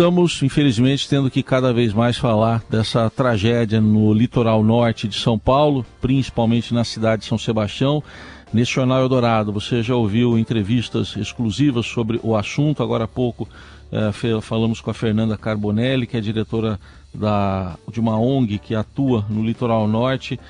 estamos, infelizmente, tendo que cada vez mais falar dessa tragédia no litoral norte de São Paulo, principalmente na cidade de São Sebastião. Neste Jornal Eldorado, você já ouviu entrevistas exclusivas sobre o assunto. Agora há pouco eh, falamos com a Fernanda Carbonelli, que é diretora da, de uma ONG que atua no litoral norte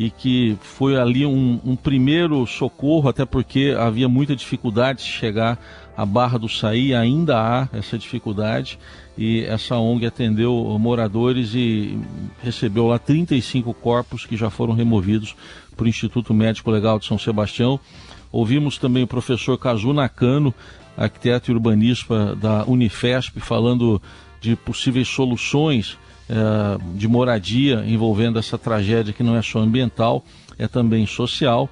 e que foi ali um, um, primeiro socorro, até porque havia muita dificuldade de chegar à Barra do Saí, ainda há essa dificuldade, e essa ONG atendeu moradores e recebeu lá 35 corpos que já foram removidos para o Instituto Médico Legal de São Sebastião. Ouvimos também o professor Kazu Nakano, arquiteto e urbanista da Unifesp, falando de possíveis soluções eh, de moradia envolvendo essa tragédia que não é só ambiental, é também social.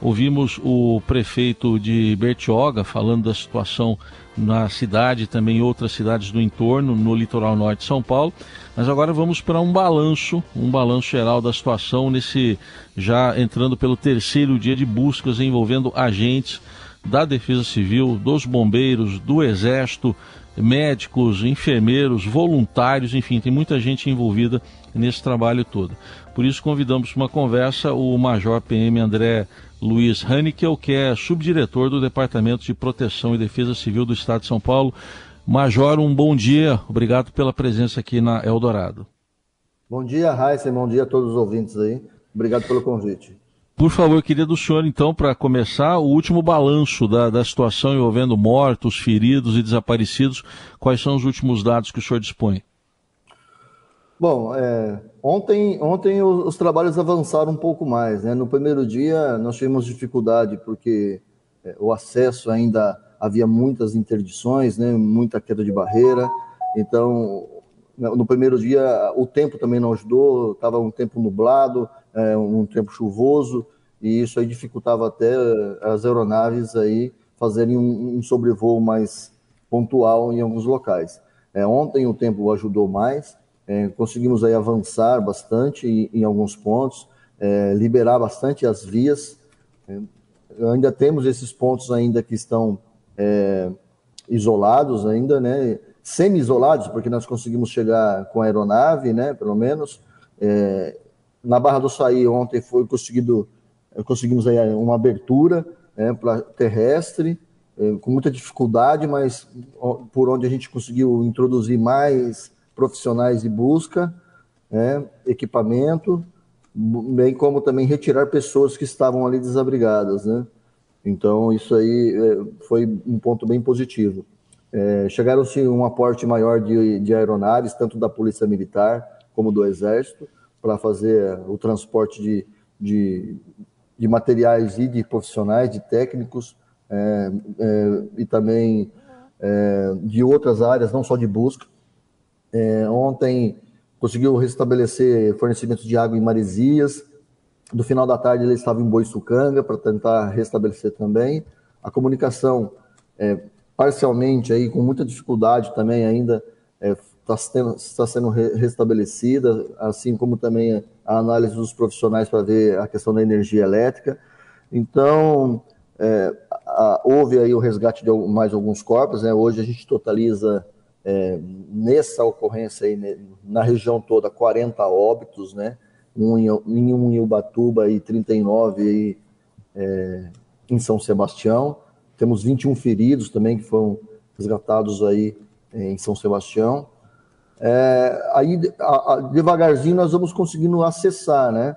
Ouvimos o prefeito de Bertioga falando da situação na cidade também em outras cidades do entorno, no litoral norte de São Paulo. Mas agora vamos para um balanço, um balanço geral da situação nesse já entrando pelo terceiro dia de buscas envolvendo agentes da Defesa Civil, dos bombeiros, do Exército, médicos, enfermeiros, voluntários, enfim, tem muita gente envolvida nesse trabalho todo. Por isso convidamos para uma conversa o Major PM André Luiz Hanickel, que é subdiretor do Departamento de Proteção e Defesa Civil do Estado de São Paulo. Major, um bom dia, obrigado pela presença aqui na Eldorado. Bom dia, Raíssa, bom dia a todos os ouvintes aí. Obrigado pelo convite. Por favor, queria do senhor, então, para começar, o último balanço da, da situação envolvendo mortos, feridos e desaparecidos. Quais são os últimos dados que o senhor dispõe? Bom, é, ontem, ontem os, os, trabalhos avançaram um pouco mais. Né? No primeiro dia, nós tivemos dificuldade porque é, o acesso ainda havia muitas interdições, né? muita queda de barreira. Então, no primeiro dia, o tempo também não ajudou, estava um tempo nublado, é, um tempo chuvoso, e isso aí dificultava até as aeronaves aí fazerem um, um sobrevoo mais pontual em alguns locais. É, ontem o tempo ajudou mais, é, conseguimos aí avançar bastante em, em alguns pontos, é, liberar bastante as vias. É, ainda temos esses pontos ainda que estão é, isolados ainda, né? Semi-isolados, porque nós conseguimos chegar com a aeronave, né? Pelo menos. É, na Barra do Saí ontem foi conseguido, conseguimos aí uma abertura né, terrestre, é, com muita dificuldade, mas por onde a gente conseguiu introduzir mais profissionais de busca, né, equipamento, bem como também retirar pessoas que estavam ali desabrigadas, né? Então isso aí foi um ponto bem positivo. É, Chegaram-se um aporte maior de, de aeronaves, tanto da Polícia Militar como do Exército, para fazer o transporte de, de, de, materiais e de profissionais, de técnicos, é, é, e também é, de outras áreas, não só de busca. Ontem conseguiu restabelecer fornecimento de água em Maresias. Do final da tarde ele estava em Boiçucanga para tentar restabelecer também. A comunicação, parcialmente aí com muita dificuldade também ainda está sendo, está sendo restabelecida, assim como também a análise dos profissionais para ver a questão da energia elétrica. Então, é, a, houve aí o resgate de mais alguns corpos, né? hoje a gente totaliza é, nessa ocorrência aí, né, na região toda 40 óbitos, né? um em, um em Ubatuba e 39 aí, é, em São Sebastião. Temos 21 feridos também que foram resgatados aí em São Sebastião. É, aí, a, a, devagarzinho, nós vamos conseguindo acessar, né?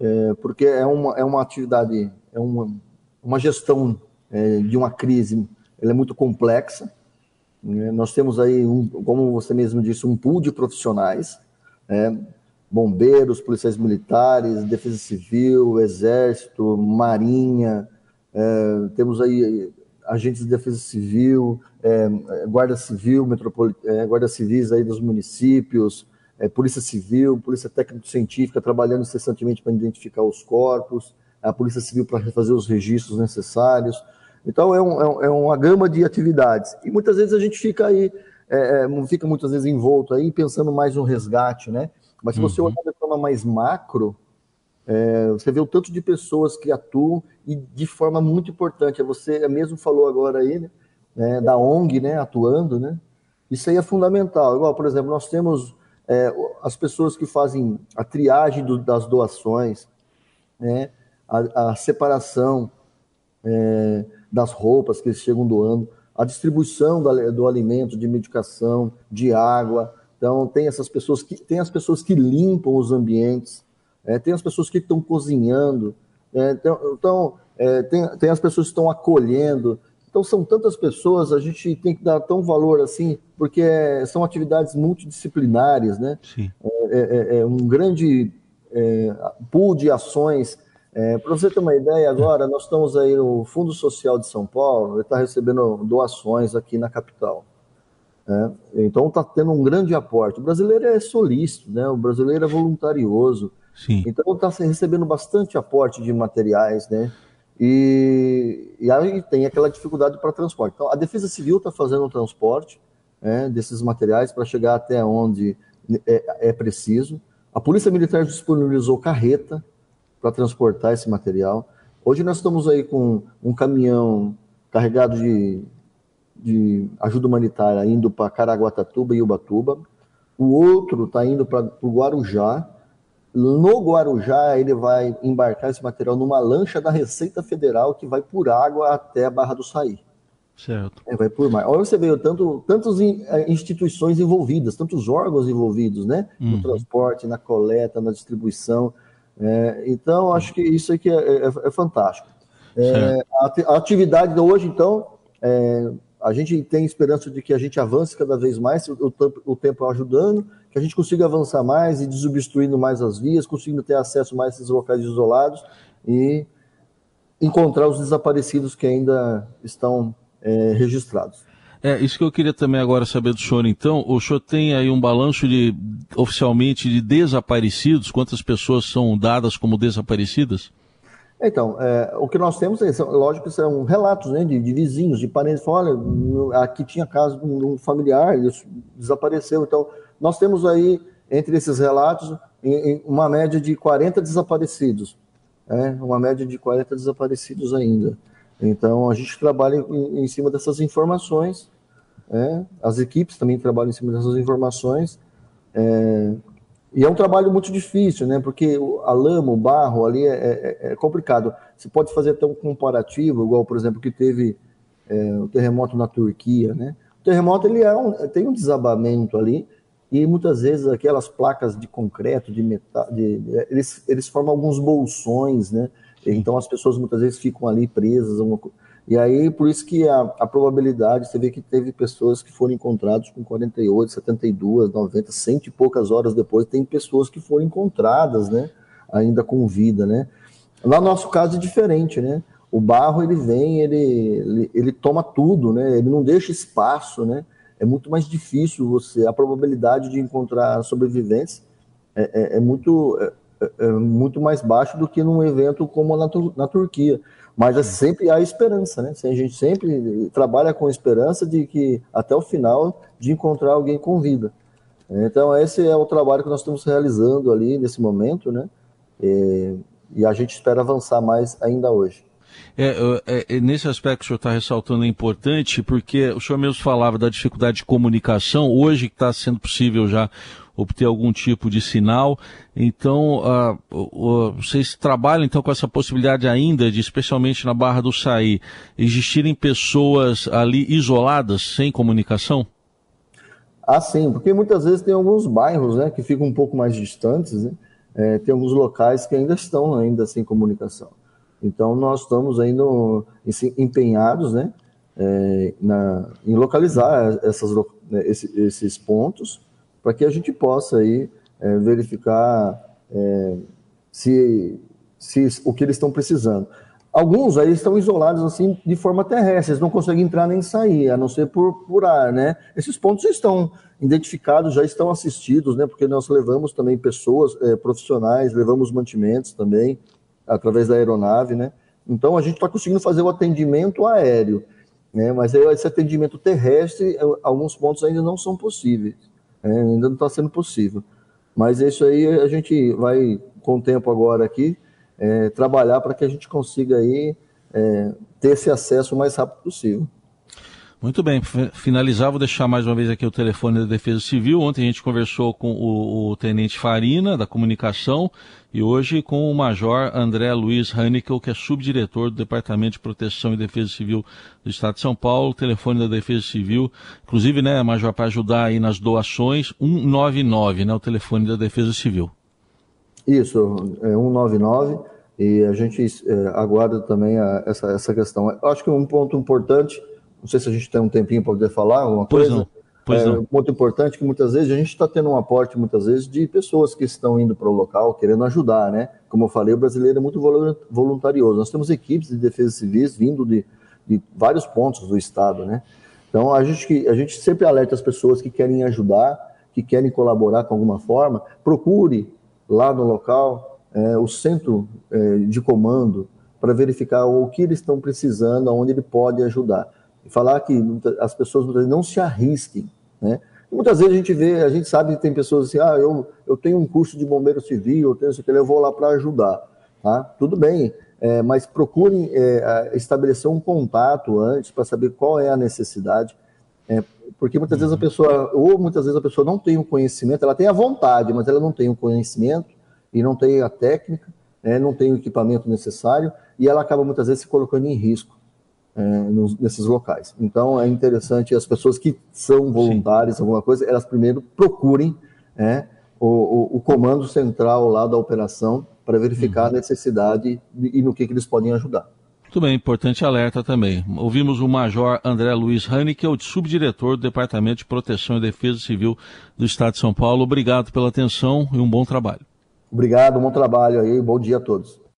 É, porque é uma, é uma atividade, é uma, uma gestão é, de uma crise, ela é muito complexa. Né? Nós temos aí, um, como você mesmo disse, um pool de profissionais, né? bombeiros, policiais militares, defesa civil, exército, marinha, é, temos aí agentes de defesa civil, é, guarda civil, é, guarda civis aí dos municípios, é, polícia civil, polícia técnico-científica trabalhando incessantemente para identificar os corpos, a polícia civil para fazer os registros necessários. Então é, um, é, é uma gama de atividades e muitas vezes a gente fica aí, é, é, fica muitas vezes envolto aí pensando mais no resgate, né? Mas se você uhum. olhar de forma mais macro, é, você vê o tanto de pessoas que atuam e de forma muito importante. Você mesmo falou agora aí, né, né, da ONG, né, atuando, né? Isso aí é fundamental. Igual, por exemplo, nós temos é, as pessoas que fazem a triagem do, das doações, né, a, a separação é, das roupas que eles chegam doando, a distribuição do, do alimento, de medicação, de água. Então, tem essas pessoas que tem as pessoas que limpam os ambientes, é, tem as pessoas que estão cozinhando, é, então, é, tem, tem as pessoas que estão acolhendo. Então, são tantas pessoas, a gente tem que dar tão valor assim, porque é, são atividades multidisciplinares, né? Sim. É, é, é um grande pool de ações. Para você ter uma ideia, agora nós estamos aí no Fundo Social de São Paulo, ele está recebendo doações aqui na capital. É, então está tendo um grande aporte. O brasileiro é solícito, né? o brasileiro é voluntarioso. Sim. Então está recebendo bastante aporte de materiais, né? E, e aí tem aquela dificuldade para transporte. Então a Defesa Civil está fazendo o transporte né, desses materiais para chegar até onde é, é, preciso. A Polícia Militar disponibilizou carreta para transportar esse material. Hoje nós estamos aí com um caminhão carregado de, de ajuda humanitária indo para Caraguatatuba e Ubatuba. O outro está indo para o Guarujá, no Guarujá, ele vai embarcar esse material numa lancha da Receita Federal que vai por água até a Barra do Saí. Certo. É, vai por mar. Olha, você vê tanto, tantas eh, instituições envolvidas, tantos órgãos envolvidos, né? Uhum. No transporte, na coleta, na distribuição. É, então, acho que isso aqui é, é, é fantástico. É, a, atividade de hoje, então, é, a gente tem esperança de que a gente avance cada vez mais, o, o, tempo ajudando, que a gente consiga avançar mais e desobstruindo mais as vias, conseguindo ter acesso mais a esses locais isolados e encontrar os desaparecidos que ainda estão é, registrados. É, isso que eu queria também agora saber do senhor, então. O senhor tem aí um balanço de, oficialmente, de desaparecidos? Quantas pessoas são dadas como desaparecidas? Então, é, o que nós temos, é, lógico, são relatos né, de, de, vizinhos, de parentes. Olha, aqui tinha caso de um familiar, ele desapareceu. Então, nós temos aí, entre esses relatos, uma média de 40 desaparecidos. É, uma média de 40 desaparecidos ainda. Então, a gente trabalha em, em cima dessas informações, é, as equipes também trabalham em cima dessas informações, é, e é um trabalho muito difícil, né? Porque a lama, o barro ali é, é, é complicado. Você pode fazer um comparativo, igual, por exemplo, que teve é, o terremoto na Turquia, né? O terremoto ele é um, tem um desabamento ali, e muitas vezes aquelas placas de concreto, de metal, de, eles, eles formam alguns bolsões, né? Então as pessoas muitas vezes ficam ali presas. Uma, e aí, por isso que a, a, probabilidade, você vê que teve pessoas que foram encontradas com 48, 72, 90, cento e poucas horas depois, tem pessoas que foram encontradas, né? Ainda com vida, né? No nosso caso é diferente, né? O barro, ele vem, ele, ele, ele toma tudo, né? Ele não deixa espaço, né? é muito mais difícil você, a probabilidade de encontrar sobreviventes é, é, é muito, é, é, é muito mais baixo do que num evento como na, na Turquia. Mas é sempre há esperança, né? A gente sempre trabalha com esperança de que até o final de encontrar alguém com vida. Então esse é o trabalho que nós estamos realizando ali nesse momento, né? E, e a gente espera avançar mais ainda hoje. É, é, é, nesse aspecto que o senhor está ressaltando é importante, porque o senhor mesmo falava da dificuldade de comunicação, hoje está sendo possível já obter algum tipo de sinal. Então, uh, uh, vocês trabalham então com essa possibilidade ainda de, especialmente na Barra do Saí, existirem pessoas ali isoladas, sem comunicação? Ah, sim, porque muitas vezes tem alguns bairros né, que ficam um pouco mais distantes, né? É, tem alguns locais que ainda estão ainda sem comunicação. Então, nós estamos ainda empenhados né, é, na, em localizar essas, né, esses pontos para que a gente possa aí, é, verificar é, se, se o que eles estão precisando. Alguns aí estão isolados assim de forma terrestre, eles não conseguem entrar nem sair, a não ser por, por ar, né? Esses pontos estão identificados, já estão assistidos, né? Porque nós levamos também pessoas é, profissionais, levamos mantimentos também, através da aeronave, né? Então a gente está conseguindo fazer o atendimento aéreo, né? Mas esse atendimento terrestre, alguns pontos ainda não são possíveis, né? ainda não está sendo possível. Mas isso aí a gente vai, com o tempo agora aqui, é, trabalhar para que a gente consiga aí é, ter esse acesso o mais rápido possível. Muito bem, finalizar, vou deixar mais uma vez aqui o telefone da Defesa Civil. Ontem a gente conversou com o, o Tenente Farina, da Comunicação, e hoje com o Major André Luiz Hanickel, que é subdiretor do Departamento de Proteção e Defesa Civil do Estado de São Paulo. Telefone da Defesa Civil, inclusive, né, Major, para ajudar aí nas doações, 199, né, o telefone da Defesa Civil. Isso, é 199, e a gente é, aguarda também a, essa, essa questão. Eu acho que um ponto importante não sei se a gente tem um tempinho para poder falar alguma pois coisa. Não. Pois é, não. Muito importante que muitas vezes a gente está tendo um aporte, muitas vezes, de pessoas que estão indo para o local querendo ajudar, né? Como eu falei, o brasileiro é muito voluntarioso. Nós temos equipes de defesa civis vindo de, de vários pontos do estado, né? Então a gente, a gente sempre alerta as pessoas que querem ajudar, que querem colaborar com alguma forma, procure lá no local é, o centro é, de comando para verificar o que eles estão precisando, aonde ele pode ajudar e falar que as pessoas não se arrisquem, né? muitas vezes a gente vê, a gente sabe que tem pessoas assim, ah, eu, eu tenho um curso de bombeiro civil, eu tenho isso que eu vou lá para ajudar, tá? Tudo bem, é, mas procurem é, estabelecer um contato antes para saber qual é a necessidade, é, porque muitas vezes a pessoa, ou muitas vezes a pessoa não tem o conhecimento, ela tem a vontade, mas ela não tem o conhecimento e não tem a técnica, né, não tem o equipamento necessário e ela acaba muitas vezes se colocando em risco é, nos, nesses locais. Então é interessante as pessoas que são voluntárias, Sim. alguma coisa, elas primeiro procurem é, o, o, o, comando central lá da operação para verificar uhum. a necessidade e no que, que eles podem ajudar. Muito bem, importante alerta também. Ouvimos o Major André Luiz Haneke, subdiretor do Departamento de Proteção e Defesa Civil do Estado de São Paulo. Obrigado pela atenção e um bom trabalho. Obrigado, bom trabalho aí, bom dia a todos.